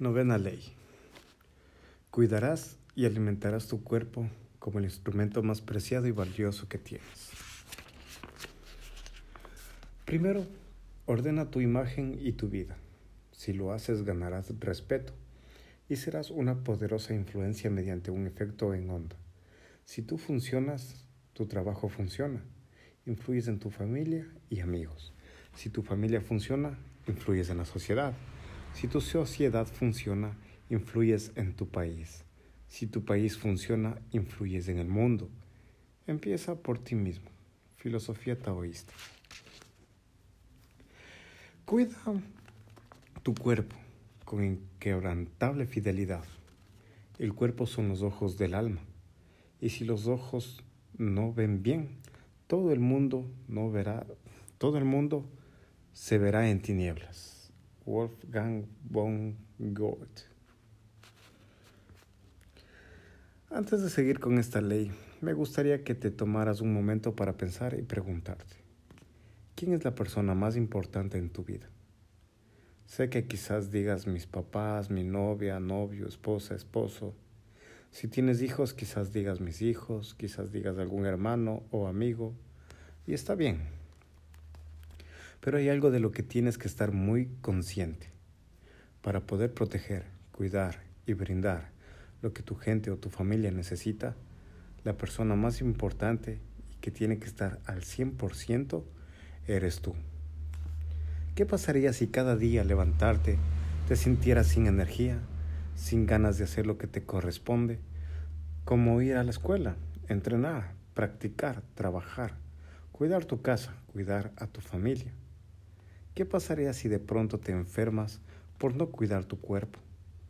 Novena ley. Cuidarás y alimentarás tu cuerpo como el instrumento más preciado y valioso que tienes. Primero, ordena tu imagen y tu vida. Si lo haces, ganarás respeto y serás una poderosa influencia mediante un efecto en onda. Si tú funcionas, tu trabajo funciona. Influyes en tu familia y amigos. Si tu familia funciona, influyes en la sociedad. Si tu sociedad funciona, influyes en tu país. Si tu país funciona, influyes en el mundo. Empieza por ti mismo. Filosofía taoísta. Cuida tu cuerpo con inquebrantable fidelidad. El cuerpo son los ojos del alma. Y si los ojos no ven bien, todo el mundo no verá, todo el mundo se verá en tinieblas. Wolfgang von Goethe. Antes de seguir con esta ley, me gustaría que te tomaras un momento para pensar y preguntarte, ¿quién es la persona más importante en tu vida? Sé que quizás digas mis papás, mi novia, novio, esposa, esposo. Si tienes hijos, quizás digas mis hijos, quizás digas algún hermano o amigo. Y está bien, pero hay algo de lo que tienes que estar muy consciente. Para poder proteger, cuidar y brindar lo que tu gente o tu familia necesita, la persona más importante y que tiene que estar al 100% eres tú. ¿Qué pasaría si cada día levantarte te sintieras sin energía, sin ganas de hacer lo que te corresponde, como ir a la escuela, entrenar, practicar, trabajar, cuidar tu casa, cuidar a tu familia? ¿Qué pasaría si de pronto te enfermas por no cuidar tu cuerpo,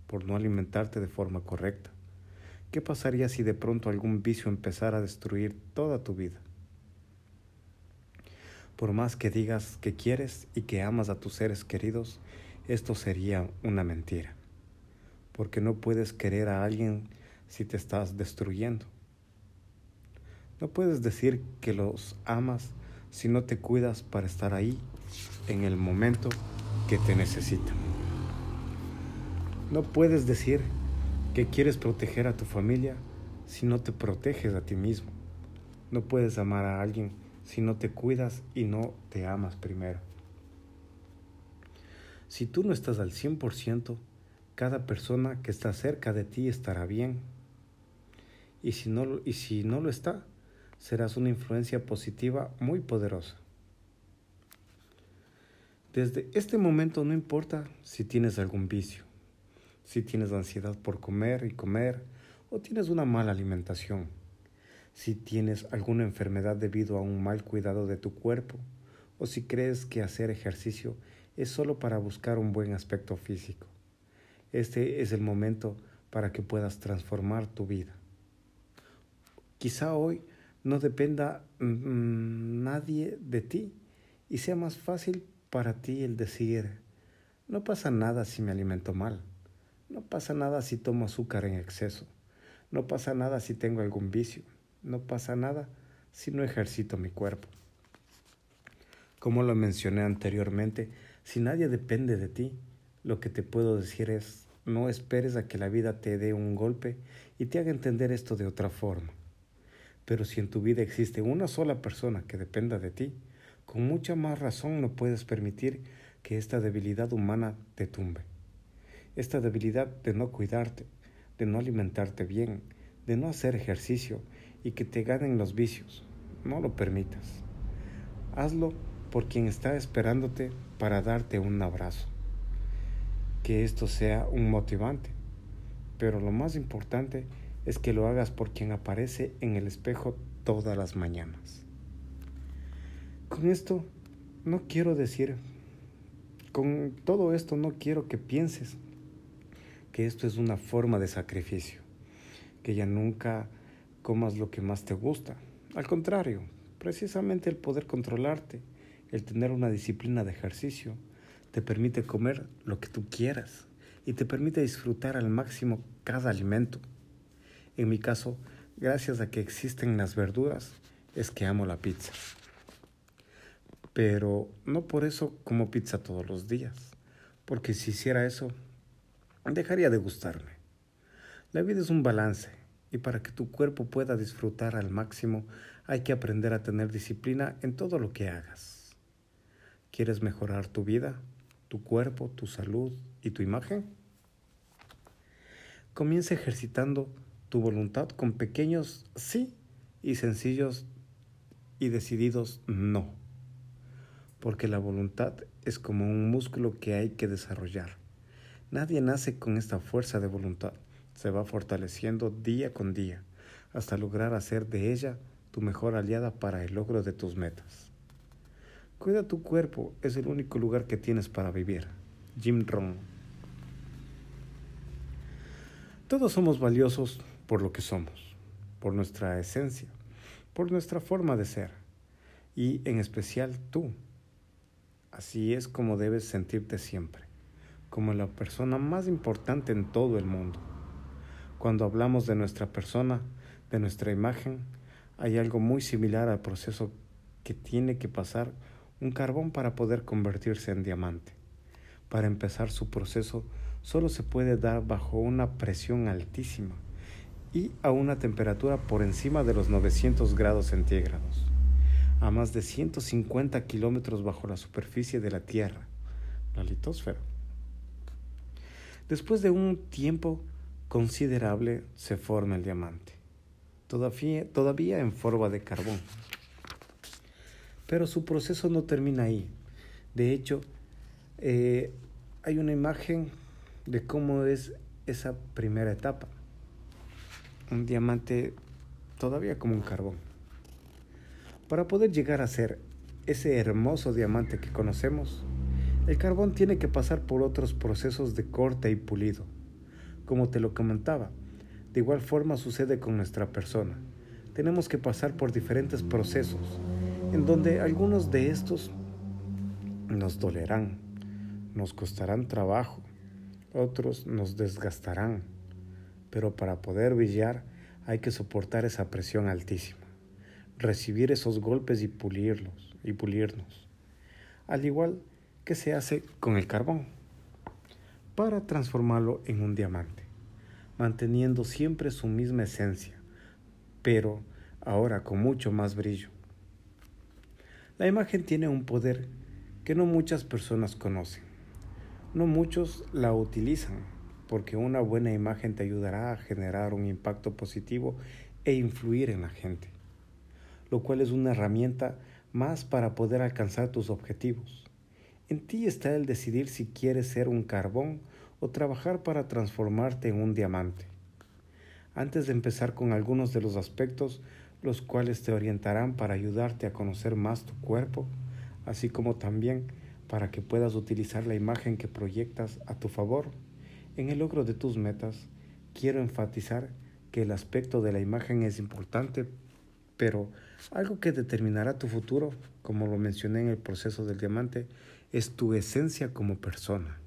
por no alimentarte de forma correcta? ¿Qué pasaría si de pronto algún vicio empezara a destruir toda tu vida? Por más que digas que quieres y que amas a tus seres queridos, esto sería una mentira, porque no puedes querer a alguien si te estás destruyendo. No puedes decir que los amas si no te cuidas para estar ahí en el momento que te necesitan. No puedes decir que quieres proteger a tu familia si no te proteges a ti mismo. No puedes amar a alguien si no te cuidas y no te amas primero. Si tú no estás al 100%, cada persona que está cerca de ti estará bien. Y si no, y si no lo está, serás una influencia positiva muy poderosa. Desde este momento no importa si tienes algún vicio, si tienes ansiedad por comer y comer o tienes una mala alimentación, si tienes alguna enfermedad debido a un mal cuidado de tu cuerpo o si crees que hacer ejercicio es solo para buscar un buen aspecto físico. Este es el momento para que puedas transformar tu vida. Quizá hoy no dependa mm, nadie de ti y sea más fácil para ti el decir, no pasa nada si me alimento mal, no pasa nada si tomo azúcar en exceso, no pasa nada si tengo algún vicio, no pasa nada si no ejercito mi cuerpo. Como lo mencioné anteriormente, si nadie depende de ti, lo que te puedo decir es, no esperes a que la vida te dé un golpe y te haga entender esto de otra forma. Pero si en tu vida existe una sola persona que dependa de ti, con mucha más razón no puedes permitir que esta debilidad humana te tumbe. Esta debilidad de no cuidarte, de no alimentarte bien, de no hacer ejercicio y que te ganen los vicios. No lo permitas. Hazlo por quien está esperándote para darte un abrazo. Que esto sea un motivante. Pero lo más importante es que lo hagas por quien aparece en el espejo todas las mañanas. Con esto no quiero decir, con todo esto no quiero que pienses que esto es una forma de sacrificio, que ya nunca comas lo que más te gusta. Al contrario, precisamente el poder controlarte, el tener una disciplina de ejercicio, te permite comer lo que tú quieras y te permite disfrutar al máximo cada alimento. En mi caso, gracias a que existen las verduras, es que amo la pizza pero no por eso como pizza todos los días, porque si hiciera eso, dejaría de gustarme. La vida es un balance y para que tu cuerpo pueda disfrutar al máximo hay que aprender a tener disciplina en todo lo que hagas. ¿Quieres mejorar tu vida, tu cuerpo, tu salud y tu imagen? Comienza ejercitando tu voluntad con pequeños sí y sencillos y decididos no. Porque la voluntad es como un músculo que hay que desarrollar. Nadie nace con esta fuerza de voluntad. Se va fortaleciendo día con día hasta lograr hacer de ella tu mejor aliada para el logro de tus metas. Cuida tu cuerpo, es el único lugar que tienes para vivir. Jim Rohn. Todos somos valiosos por lo que somos, por nuestra esencia, por nuestra forma de ser, y en especial tú. Así es como debes sentirte siempre, como la persona más importante en todo el mundo. Cuando hablamos de nuestra persona, de nuestra imagen, hay algo muy similar al proceso que tiene que pasar un carbón para poder convertirse en diamante. Para empezar su proceso solo se puede dar bajo una presión altísima y a una temperatura por encima de los 900 grados centígrados, a más de 150 kilómetros bajo la superficie de la Tierra, la litosfera. Después de un tiempo considerable se forma el diamante, todavía, en forma de carbón. Pero su proceso no termina ahí. De hecho, eh, hay una imagen de cómo es esa primera etapa un diamante todavía como un carbón. Para poder llegar a ser ese hermoso diamante que conocemos, el carbón tiene que pasar por otros procesos de corte y pulido. Como te lo comentaba, de igual forma sucede con nuestra persona. Tenemos que pasar por diferentes procesos, en donde algunos de estos nos dolerán, nos costarán trabajo, otros nos desgastarán pero para poder brillar hay que soportar esa presión altísima, recibir esos golpes y pulirlos y pulirnos, al igual que se hace con el carbón, para transformarlo en un diamante, manteniendo siempre su misma esencia, pero ahora con mucho más brillo. La imagen tiene un poder que no muchas personas conocen. No muchos la utilizan porque una buena imagen te ayudará a generar un impacto positivo e influir en la gente, lo cual es una herramienta más para poder alcanzar tus objetivos. En ti está el decidir si quieres ser un carbón o trabajar para transformarte en un diamante. Antes de empezar con algunos de los aspectos, los cuales te orientarán para ayudarte a conocer más tu cuerpo, así como también para que puedas utilizar la imagen que proyectas a tu favor en el logro de tus metas, quiero enfatizar que el aspecto de la imagen es importante, pero algo que determinará tu futuro, como lo mencioné en el proceso del diamante, es tu esencia como persona.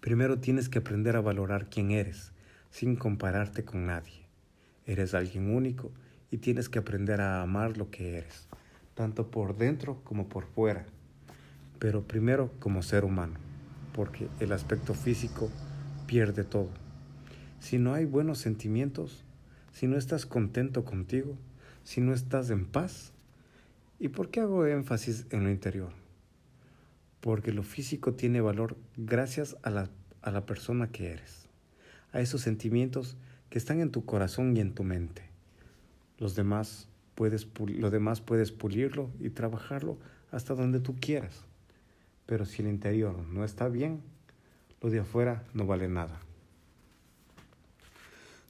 Primero tienes que aprender a valorar quién eres, sin compararte con nadie. Eres alguien único y tienes que aprender a amar lo que eres, tanto por dentro como por fuera, pero primero como ser humano porque el aspecto físico pierde todo. Si no hay buenos sentimientos, si no estás contento contigo, si no estás en paz, ¿y por qué hago énfasis en lo interior? Porque lo físico tiene valor gracias a la, a la persona que eres, a esos sentimientos que están en tu corazón y en tu mente. Los demás puedes, lo demás puedes pulirlo y trabajarlo hasta donde tú quieras. Pero si el interior no está bien, lo de afuera no vale nada.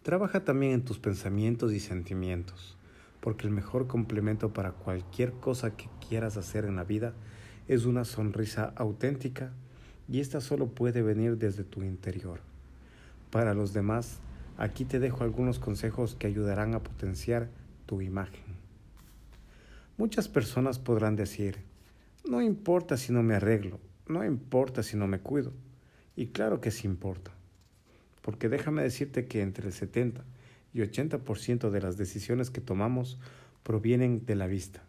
Trabaja también en tus pensamientos y sentimientos, porque el mejor complemento para cualquier cosa que quieras hacer en la vida es una sonrisa auténtica y esta solo puede venir desde tu interior. Para los demás, aquí te dejo algunos consejos que ayudarán a potenciar tu imagen. Muchas personas podrán decir, no importa si no me arreglo, no importa si no me cuido. Y claro que sí importa, porque déjame decirte que entre el 70 y 80% de las decisiones que tomamos provienen de la vista.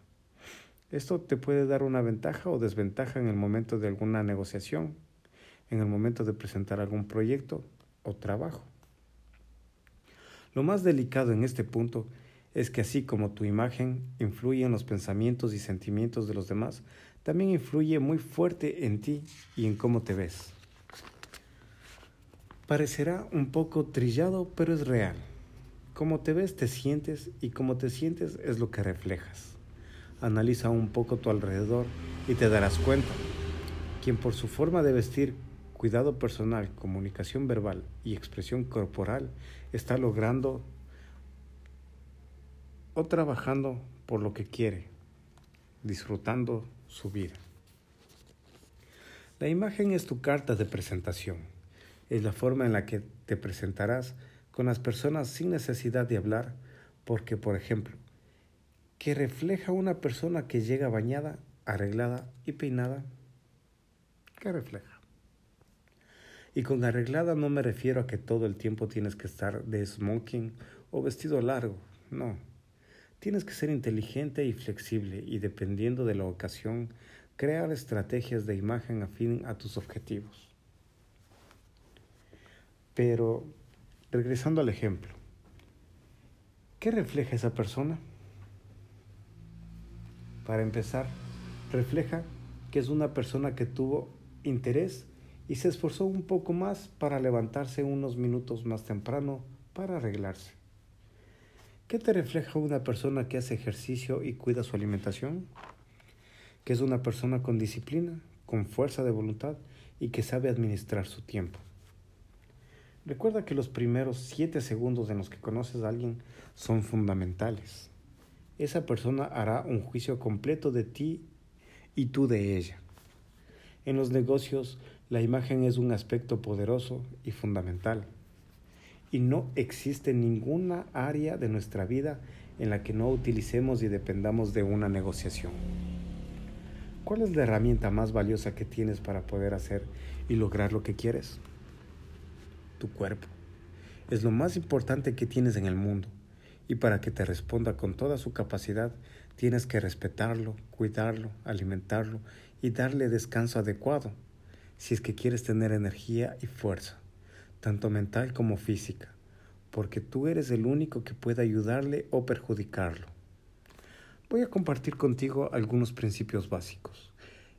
Esto te puede dar una ventaja o desventaja en el momento de alguna negociación, en el momento de presentar algún proyecto o trabajo. Lo más delicado en este punto es que así como tu imagen influye en los pensamientos y sentimientos de los demás, también influye muy fuerte en ti y en cómo te ves. Parecerá un poco trillado, pero es real. Cómo te ves, te sientes y cómo te sientes es lo que reflejas. Analiza un poco tu alrededor y te darás cuenta. Quien por su forma de vestir, cuidado personal, comunicación verbal y expresión corporal está logrando o trabajando por lo que quiere, disfrutando su vida. La imagen es tu carta de presentación. Es la forma en la que te presentarás con las personas sin necesidad de hablar, porque, por ejemplo, que refleja una persona que llega bañada, arreglada y peinada, ¿qué refleja? Y con arreglada no me refiero a que todo el tiempo tienes que estar de smoking o vestido largo, no. Tienes que ser inteligente y flexible y dependiendo de la ocasión, crear estrategias de imagen afín a tus objetivos. Pero, regresando al ejemplo, ¿qué refleja esa persona? Para empezar, refleja que es una persona que tuvo interés y se esforzó un poco más para levantarse unos minutos más temprano para arreglarse. ¿Qué te refleja una persona que hace ejercicio y cuida su alimentación? Que es una persona con disciplina, con fuerza de voluntad y que sabe administrar su tiempo. Recuerda que los primeros siete segundos en los que conoces a alguien son fundamentales. Esa persona hará un juicio completo de ti y tú de ella. En los negocios, la imagen es un aspecto poderoso y fundamental y no existe ninguna área de nuestra vida en la que no utilicemos y dependamos de una negociación. ¿Cuál es la herramienta más valiosa que tienes para poder hacer y lograr lo que quieres? Tu cuerpo. Es lo más importante que tienes en el mundo y para que te responda con toda su capacidad tienes que respetarlo, cuidarlo, alimentarlo y darle descanso adecuado si es que quieres tener energía y fuerza tanto mental como física, porque tú eres el único que puede ayudarle o perjudicarlo. Voy a compartir contigo algunos principios básicos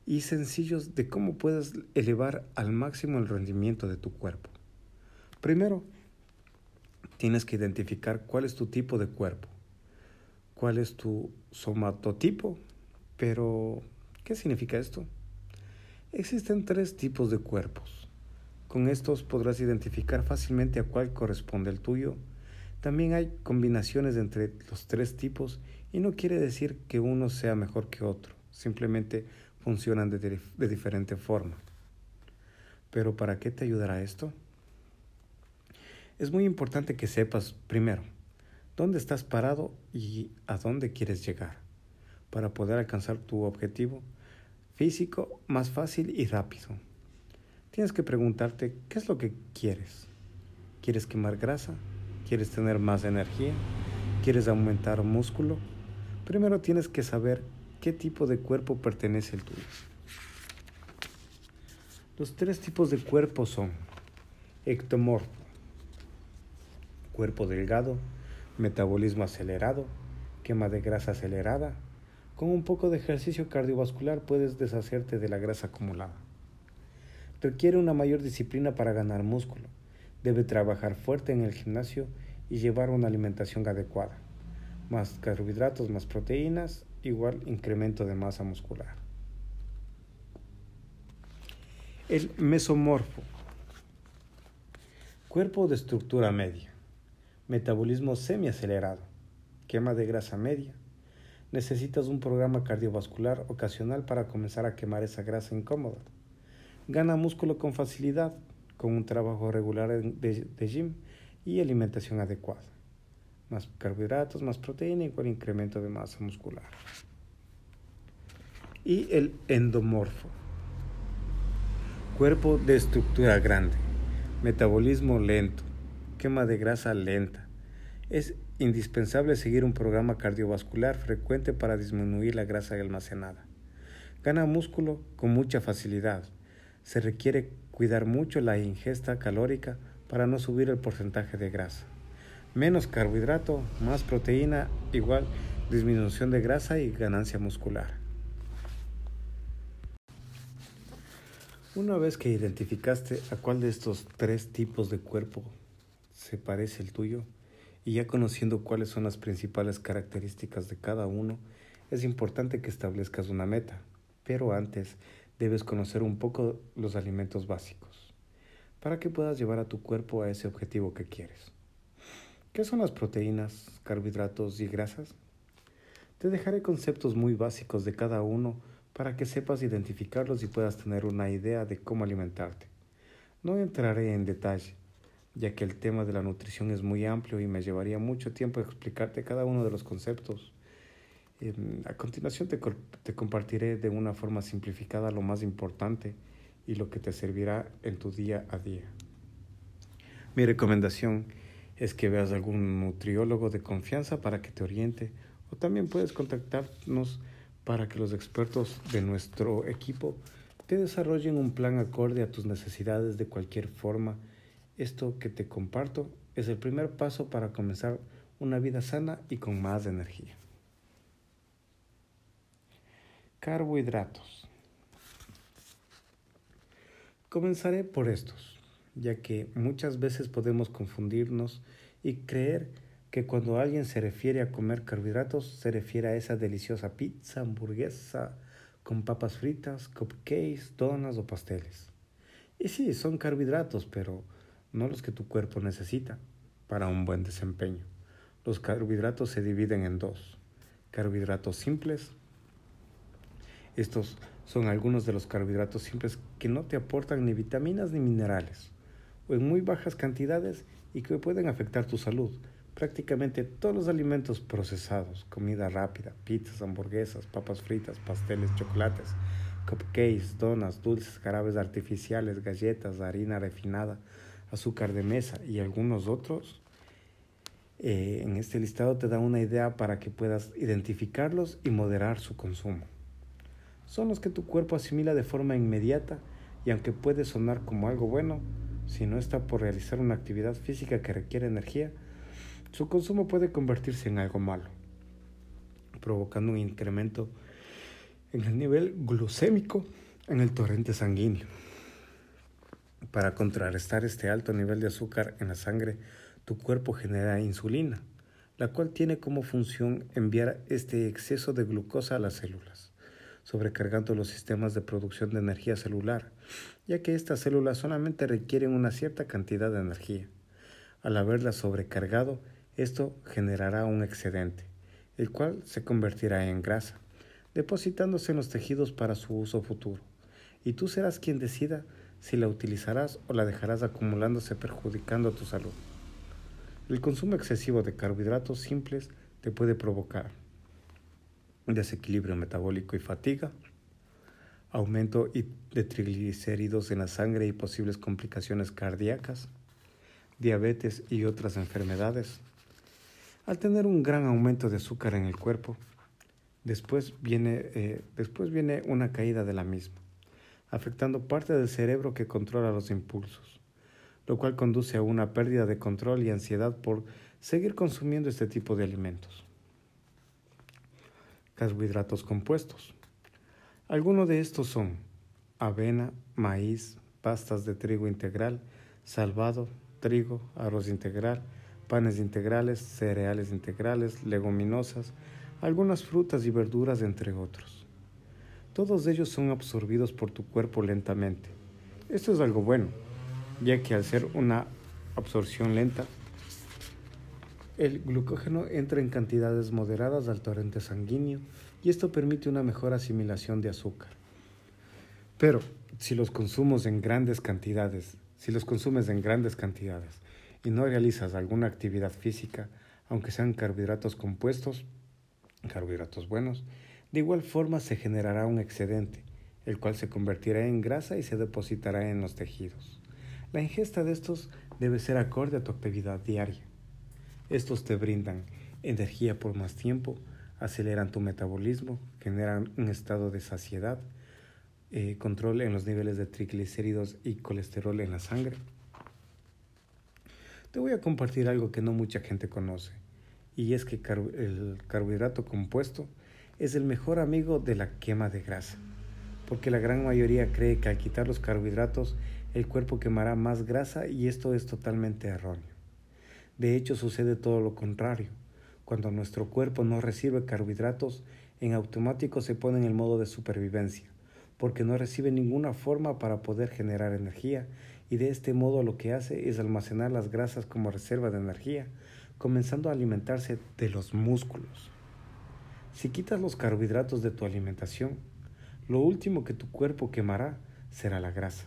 y sencillos de cómo puedes elevar al máximo el rendimiento de tu cuerpo. Primero, tienes que identificar cuál es tu tipo de cuerpo, cuál es tu somatotipo, pero ¿qué significa esto? Existen tres tipos de cuerpos con estos podrás identificar fácilmente a cuál corresponde el tuyo. También hay combinaciones entre los tres tipos y no quiere decir que uno sea mejor que otro, simplemente funcionan de, de diferente forma. Pero ¿para qué te ayudará esto? Es muy importante que sepas primero dónde estás parado y a dónde quieres llegar para poder alcanzar tu objetivo físico más fácil y rápido tienes que preguntarte qué es lo que quieres. ¿Quieres quemar grasa? ¿Quieres tener más energía? ¿Quieres aumentar músculo? Primero tienes que saber qué tipo de cuerpo pertenece al tuyo. Los tres tipos de cuerpo son ectomorfo, cuerpo delgado, metabolismo acelerado, quema de grasa acelerada. Con un poco de ejercicio cardiovascular puedes deshacerte de la grasa acumulada. Requiere una mayor disciplina para ganar músculo. Debe trabajar fuerte en el gimnasio y llevar una alimentación adecuada. Más carbohidratos, más proteínas, igual incremento de masa muscular. El mesomorfo. Cuerpo de estructura media. Metabolismo semiacelerado. Quema de grasa media. Necesitas un programa cardiovascular ocasional para comenzar a quemar esa grasa incómoda Gana músculo con facilidad con un trabajo regular de, gym y alimentación adecuada. Más carbohidratos, más proteína, igual incremento de masa muscular. Y el endomorfo. Cuerpo de estructura grande, metabolismo lento, quema de grasa lenta. Es indispensable seguir un programa cardiovascular frecuente para disminuir la grasa almacenada. Gana músculo con mucha facilidad, se requiere Cuidar mucho la ingesta calórica para no subir el porcentaje de grasa. Menos carbohidrato, más proteína, igual disminución de grasa y ganancia muscular. Una vez que identificaste a cuál de estos tres tipos de cuerpo se parece el tuyo, y ya conociendo cuáles son las principales características de cada uno, es importante que establezcas una meta, pero antes debes conocer un poco los alimentos básicos para que puedas llevar a tu cuerpo a ese objetivo que quieres. ¿Qué son las proteínas, carbohidratos y grasas? Te dejaré conceptos muy básicos de cada uno para que sepas identificarlos y puedas tener una idea de cómo alimentarte. No entraré en detalle, ya que el tema de la nutrición es muy amplio y me llevaría mucho tiempo explicarte cada uno de los conceptos. a continuación te, te compartiré de una forma simplificada lo más importante y lo que te servirá en tu día a día. Mi recomendación es que veas algún nutriólogo de confianza para que te oriente o también puedes contactarnos para que los expertos de nuestro equipo te desarrollen un plan acorde a tus necesidades de cualquier forma. Esto que te comparto es el primer paso para comenzar una vida sana y con más energía. Carbohidratos. Comenzaré por estos, ya que muchas veces podemos confundirnos y creer que cuando alguien se refiere a comer carbohidratos, se refiere a esa deliciosa pizza, hamburguesa, con papas fritas, cupcakes, donas o pasteles. Y sí, son carbohidratos, pero no los que tu cuerpo necesita para un buen desempeño. Los carbohidratos se dividen en dos. Carbohidratos simples. Estos son algunos de los carbohidratos simples que no te aportan ni vitaminas ni minerales, o en muy bajas cantidades y que pueden afectar tu salud, prácticamente todos los alimentos procesados, comida rápida, pizzas, hamburguesas, papas fritas, pasteles, chocolates, cupcakes, donas, dulces, jarabes artificiales, galletas, harina refinada, azúcar de mesa y algunos otros, eh, en este listado te da una idea para que puedas identificarlos y moderar su consumo. Son los que tu cuerpo asimila de forma inmediata y aunque puede sonar como algo bueno, si no está por realizar una actividad física que requiere energía, su consumo puede convertirse en algo malo, provocando un incremento en el nivel glucémico en el torrente sanguíneo. Para contrarrestar este alto nivel de azúcar en la sangre, tu cuerpo genera insulina, la cual tiene como función enviar este exceso de glucosa a las células, sobrecargando los sistemas de producción de energía celular, ya que estas células solamente requieren una cierta cantidad de energía. Al haberlas sobrecargado, esto generará un excedente, el cual se convertirá en grasa, depositándose en los tejidos para su uso futuro, y tú serás quien decida si la utilizarás o la dejarás acumulándose perjudicando tu salud. El consumo excesivo de carbohidratos simples te puede provocar desequilibrio metabólico y fatiga, aumento de triglicéridos en la sangre y posibles complicaciones cardíacas, diabetes y otras enfermedades, al tener un gran aumento de azúcar en el cuerpo, después viene, eh, después viene una caída de la misma, afectando parte del cerebro que controla los impulsos, lo cual conduce a una pérdida de control y ansiedad por seguir consumiendo este tipo de alimentos. Carbohidratos compuestos. Algunos de estos son avena, maíz, pastas de trigo integral, salvado, trigo, arroz integral, panes integrales, cereales integrales, leguminosas, algunas frutas y verduras, entre otros. Todos ellos son absorbidos por tu cuerpo lentamente. Esto es algo bueno, ya que al ser una absorción lenta, el glucógeno entra en cantidades moderadas al torrente sanguíneo y esto permite una mejor asimilación de azúcar. Pero si los consumos en grandes cantidades, si los consumes en grandes cantidades y no realizas alguna actividad física, aunque sean carbohidratos compuestos, carbohidratos buenos, de igual forma se generará un excedente, el cual se convertirá en grasa y se depositará en los tejidos. La ingesta de estos debe ser acorde a tu actividad diaria. Estos te brindan energía por más tiempo, aceleran tu metabolismo, generan un estado de saciedad, eh, control en los niveles de triglicéridos y colesterol en la sangre. Te voy a compartir algo que no mucha gente conoce, y es que el carbohidrato compuesto es el mejor amigo de la quema de grasa, porque la gran mayoría cree que al quitar los carbohidratos el cuerpo quemará más grasa y esto es totalmente erróneo. De hecho sucede todo lo contrario. Cuando nuestro cuerpo no recibe carbohidratos, en automático se pone en el modo de supervivencia, porque no recibe ninguna forma para poder generar energía y de este modo lo que hace es almacenar las grasas como reserva de energía, comenzando a alimentarse de los músculos. Si quitas los carbohidratos de tu alimentación, lo último que tu cuerpo quemará será la grasa.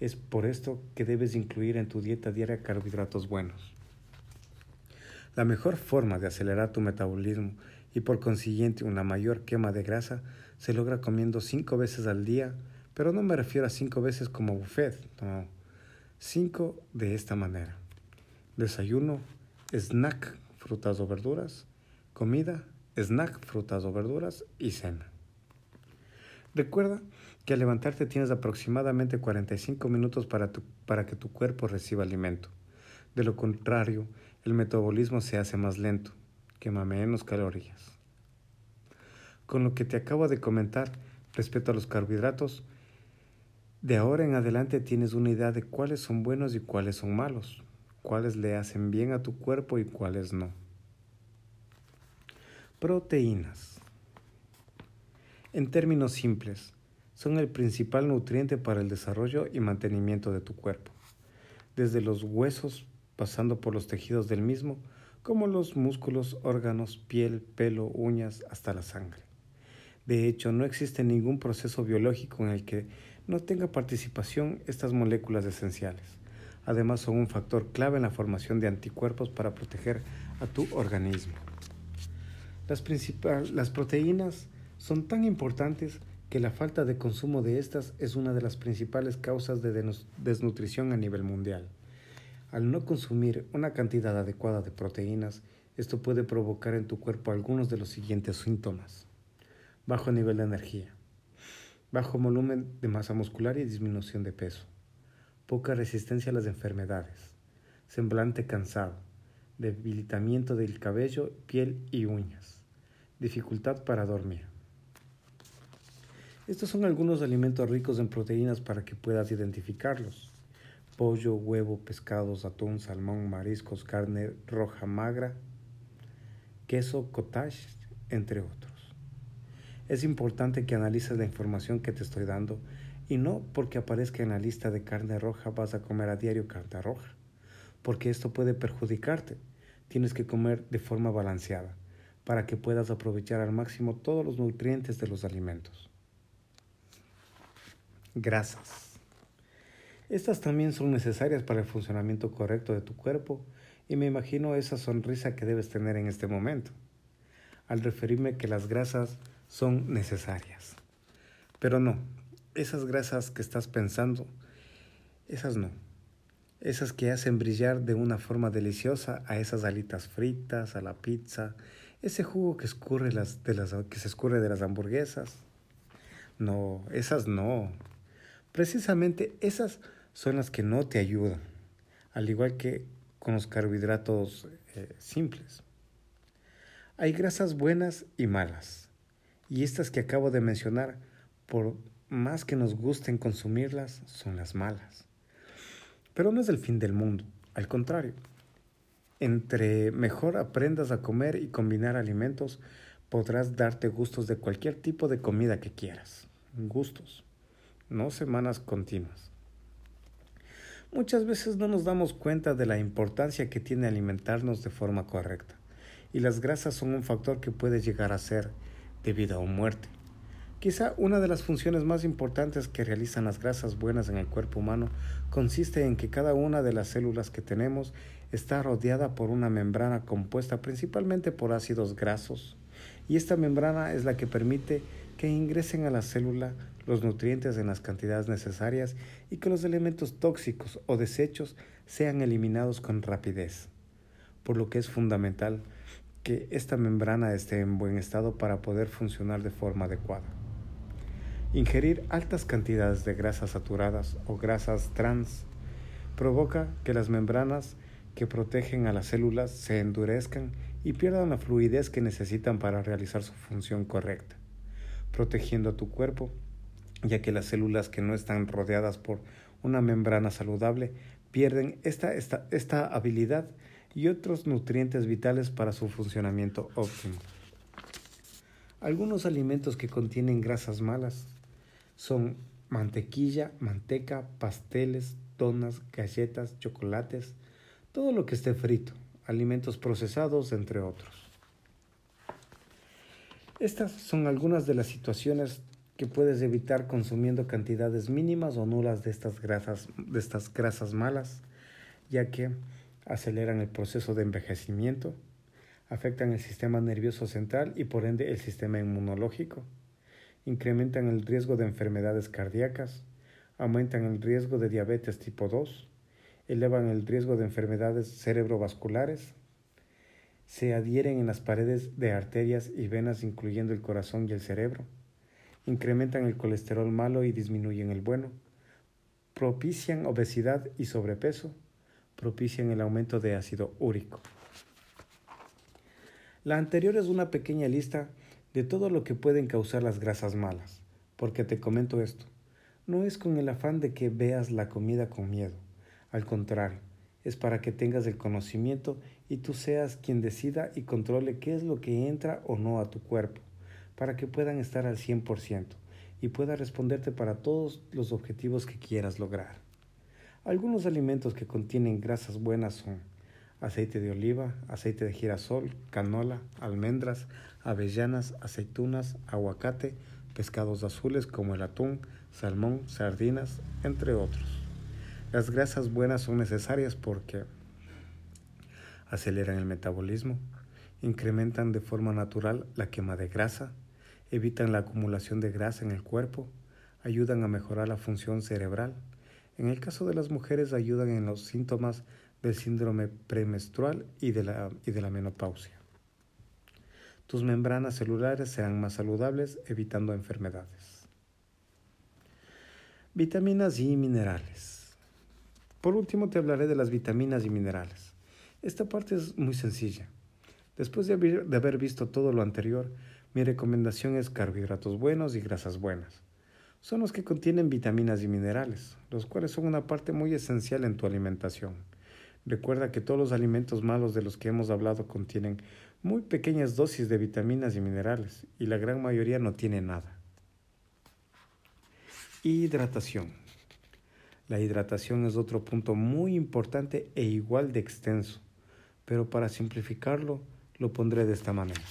Es por esto que debes incluir en tu dieta diaria carbohidratos buenos. La mejor forma de acelerar tu metabolismo y por consiguiente una mayor quema de grasa se logra comiendo cinco veces al día, pero no me refiero a cinco veces como buffet, no, cinco de esta manera. Desayuno, snack, frutas o verduras, comida, snack, frutas o verduras y cena. Recuerda que al levantarte tienes aproximadamente 45 minutos para, para que tu cuerpo reciba alimento. De lo contrario, el metabolismo se hace más lento, quema menos calorías. Con lo que te acabo de comentar respecto a los carbohidratos, de ahora en adelante tienes una idea de cuáles son buenos y cuáles son malos, cuáles le hacen bien a tu cuerpo y cuáles no. Proteínas. En términos simples, son el principal nutriente para el desarrollo y mantenimiento de tu cuerpo. Desde los huesos pasando por los tejidos del mismo, como los músculos, órganos, piel, pelo, uñas, hasta la sangre. De hecho, no existe ningún proceso biológico en el que no tenga participación estas moléculas esenciales. Además, son un factor clave en la formación de anticuerpos para proteger a tu organismo. Las, las proteínas son tan importantes que la falta de consumo de estas es una de las principales causas de desnutrición a nivel mundial. Al no consumir una cantidad adecuada de proteínas, esto puede provocar en tu cuerpo algunos de los siguientes síntomas. Bajo nivel de energía, bajo volumen de masa muscular y disminución de peso, poca resistencia a las enfermedades, semblante cansado, debilitamiento del cabello, piel y uñas, dificultad para dormir. Estos son algunos alimentos ricos en proteínas para que puedas identificarlos pollo, huevo, pescados, atún, salmón, mariscos, carne roja magra, queso, cottage, entre otros. Es importante que analices la información que te estoy dando y no porque aparezca en la lista de carne roja vas a comer a diario carne roja, porque esto puede perjudicarte. Tienes que comer de forma balanceada para que puedas aprovechar al máximo todos los nutrientes de los alimentos. Grasas. Estas también son necesarias para el funcionamiento correcto de tu cuerpo y me imagino esa sonrisa que debes tener en este momento, al referirme que las grasas son necesarias. Pero no, esas grasas que estás pensando, esas no. Esas que hacen brillar de una forma deliciosa a esas alitas fritas, a la pizza, ese jugo que, escurre las, de las, que se escurre de las hamburguesas. No, esas no. Precisamente esas son las que no te ayudan, al igual que con los carbohidratos eh, simples. Hay grasas buenas y malas, y estas que acabo de mencionar, por más que nos gusten consumirlas, son las malas. Pero no es el fin del mundo, al contrario. Entre mejor aprendas a comer y combinar alimentos, podrás darte gustos de cualquier tipo de comida que quieras. Gustos, no semanas continuas. Muchas veces no nos damos cuenta de la importancia que tiene alimentarnos de forma correcta, y las grasas son un factor que puede llegar a ser de vida o muerte. Quizá una de las funciones más importantes que realizan las grasas buenas en el cuerpo humano consiste en que cada una de las células que tenemos está rodeada por una membrana compuesta principalmente por ácidos grasos, y esta membrana es la que permite que ingresen a la célula los nutrientes en las cantidades necesarias y que los elementos tóxicos o desechos sean eliminados con rapidez, por lo que es fundamental que esta membrana esté en buen estado para poder funcionar de forma adecuada. Ingerir altas cantidades de grasas saturadas o grasas trans provoca que las membranas que protegen a las células se endurezcan y pierdan la fluidez que necesitan para realizar su función correcta, protegiendo a tu cuerpo, ya que las células que no están rodeadas por una membrana saludable pierden esta, esta, esta habilidad y otros nutrientes vitales para su funcionamiento óptimo. Algunos alimentos que contienen grasas malas son mantequilla, manteca, pasteles, donas, galletas, chocolates, todo lo que esté frito, alimentos procesados, entre otros. Estas son algunas de las situaciones que puedes evitar consumiendo cantidades mínimas o nulas de estas grasas, de estas grasas malas, ya que aceleran el proceso de envejecimiento, afectan el sistema nervioso central y por ende el sistema inmunológico, incrementan el riesgo de enfermedades cardíacas, aumentan el riesgo de diabetes tipo 2, elevan el riesgo de enfermedades cerebrovasculares, se adhieren en las paredes de arterias y venas incluyendo el corazón y el cerebro, incrementan el colesterol malo y disminuyen el bueno, propician obesidad y sobrepeso, propician el aumento de ácido úrico. La anterior es una pequeña lista de todo lo que pueden causar las grasas malas, porque te comento esto, no es con el afán de que veas la comida con miedo, al contrario, es para que tengas el conocimiento y tú seas quien decida y controle qué es lo que entra o no a tu cuerpo, para que puedan estar al 100% y pueda responderte para todos los objetivos que quieras lograr. Algunos alimentos que contienen grasas buenas son aceite de oliva, aceite de girasol, canola, almendras, avellanas, aceitunas, aguacate, pescados azules como el atún, salmón, sardinas, entre otros. Las grasas buenas son necesarias porque aceleran el metabolismo, incrementan de forma natural la quema de grasa, evitan la acumulación de grasa en el cuerpo, ayudan a mejorar la función cerebral. En el caso de las mujeres ayudan en los síntomas del síndrome premenstrual y de la, y de la menopausia. Tus membranas celulares serán más saludables, evitando enfermedades. Vitaminas y minerales. Por último te hablaré de las vitaminas y minerales. Esta parte es muy sencilla. Después de haber, visto todo lo anterior, mi recomendación es carbohidratos buenos y grasas buenas. Son los que contienen vitaminas y minerales, los cuales son una parte muy esencial en tu alimentación. Recuerda que todos los alimentos malos de los que hemos hablado contienen muy pequeñas dosis de vitaminas y minerales y la gran mayoría no tiene nada. Hidratación. La hidratación es otro punto muy importante e igual de extenso, pero para simplificarlo lo pondré de esta manera.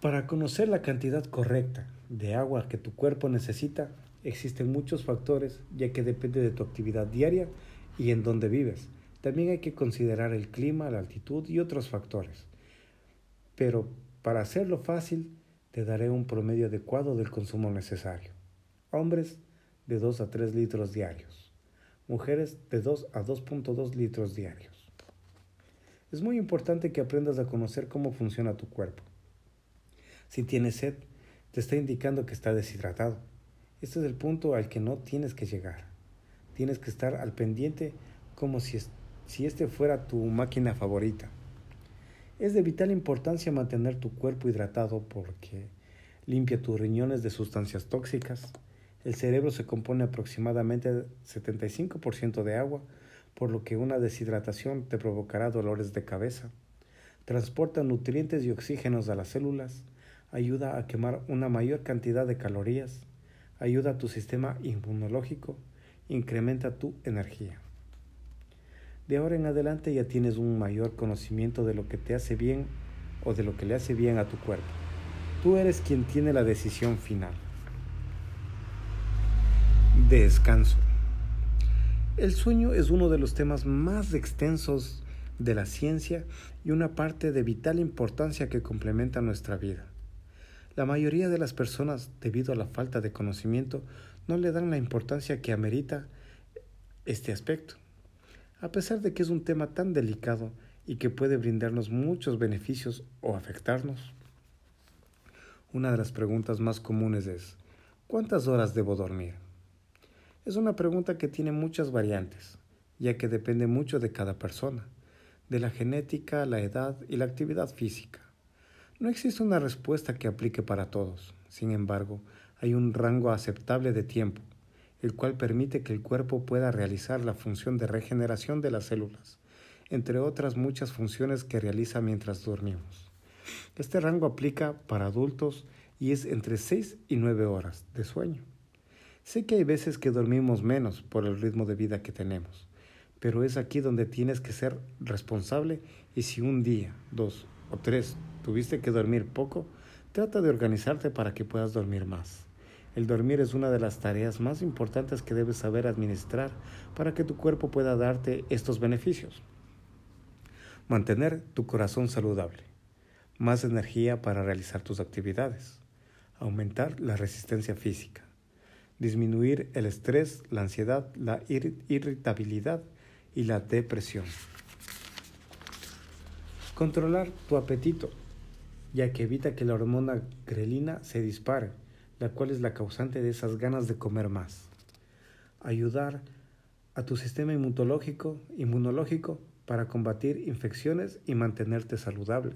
Para conocer la cantidad correcta de agua que tu cuerpo necesita, existen muchos factores ya que depende de tu actividad diaria y en dónde vives. También hay que considerar el clima, la altitud y otros factores. Pero para hacerlo fácil, te daré un promedio adecuado del consumo necesario. Hombres de 2 a 3 litros diarios. Mujeres de 2 a 2.2 litros diarios. Es muy importante que aprendas a conocer cómo funciona tu cuerpo. Si tienes sed, te está indicando que está deshidratado. Este es el punto al que no tienes que llegar tienes que estar al pendiente como si, si este fuera tu máquina favorita. Es de vital importancia mantener tu cuerpo hidratado porque limpia tus riñones de sustancias tóxicas. El cerebro se compone aproximadamente 75% de agua, por lo que una deshidratación te provocará dolores de cabeza. Transporta nutrientes y oxígenos a las células, ayuda a quemar una mayor cantidad de calorías, ayuda a tu sistema inmunológico, incrementa tu energía. De ahora en adelante ya tienes un mayor conocimiento de lo que te hace bien o de lo que le hace bien a tu cuerpo. Tú eres quien tiene la decisión final. Descanso. El sueño es uno de los temas más extensos de la ciencia y una parte de vital importancia que complementa nuestra vida. La mayoría de las personas, debido a la falta de conocimiento, no le dan la importancia que amerita este aspecto. A pesar de que es un tema tan delicado y que puede brindarnos muchos beneficios o afectarnos, Una de las preguntas más comunes es, ¿cuántas horas debo dormir? Es una pregunta que tiene muchas variantes, ya que depende mucho de cada persona, de la genética, la edad y la actividad física. No existe una respuesta que aplique para todos. Sin embargo, hay un rango aceptable de tiempo, el cual permite que el cuerpo pueda realizar la función de regeneración de las células, entre otras muchas funciones que realiza mientras dormimos. Este rango aplica para adultos y es entre 6 y 9 horas de sueño. Sé que hay veces que dormimos menos por el ritmo de vida que tenemos, pero es aquí donde tienes que ser responsable y si un día, dos o tres tuviste que dormir poco, trata de organizarte para que puedas dormir más. El dormir es una de las tareas más importantes que debes saber administrar para que tu cuerpo pueda darte estos beneficios. Mantener tu corazón saludable, más energía para realizar tus actividades, aumentar la resistencia física, disminuir el estrés, la ansiedad, la irritabilidad y la depresión. Controlar tu apetito, ya que evita que la hormona grelina se dispare, la cual es la causante de esas ganas de comer más. Ayudar a tu sistema inmunológico, inmunológico para combatir infecciones y mantenerte saludable.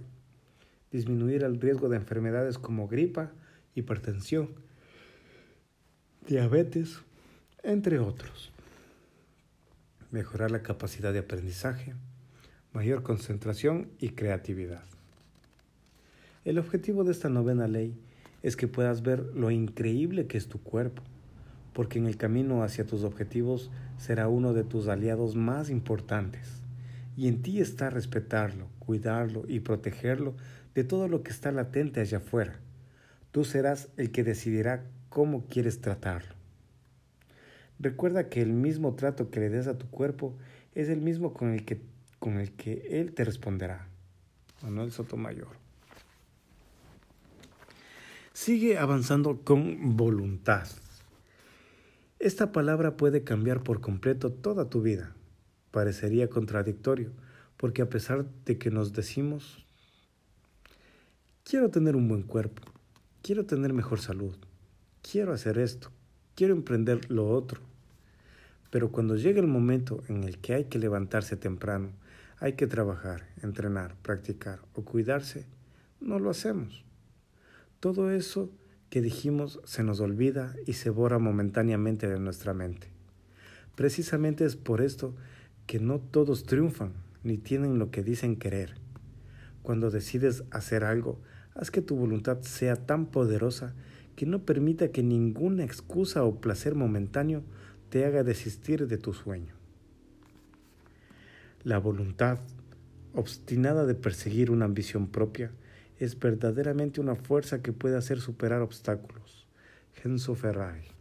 Disminuir el riesgo de enfermedades como gripa, hipertensión, diabetes, entre otros. Mejorar la capacidad de aprendizaje, mayor concentración y creatividad. El objetivo de esta novena ley es que puedas ver lo increíble que es tu cuerpo, porque en el camino hacia tus objetivos será uno de tus aliados más importantes, y en ti está respetarlo, cuidarlo y protegerlo de todo lo que está latente allá afuera. Tú serás el que decidirá cómo quieres tratarlo. Recuerda que el mismo trato que le des a tu cuerpo es el mismo con el que, con el que él te responderá. Manuel Sotomayor. Sigue avanzando con voluntad. Esta palabra puede cambiar por completo toda tu vida. Parecería contradictorio, porque a pesar de que nos decimos, quiero tener un buen cuerpo, quiero tener mejor salud, quiero hacer esto, quiero emprender lo otro. Pero cuando llega el momento en el que hay que levantarse temprano, hay que trabajar, entrenar, practicar o cuidarse, no lo hacemos. Todo eso que dijimos se nos olvida y se borra momentáneamente de nuestra mente. Precisamente es por esto que no todos triunfan ni tienen lo que dicen querer. Cuando decides hacer algo, haz que tu voluntad sea tan poderosa que no permita que ninguna excusa o placer momentáneo te haga desistir de tu sueño. La voluntad, obstinada de perseguir una ambición propia, es verdaderamente una fuerza que puede hacer superar obstáculos. Genso Ferrari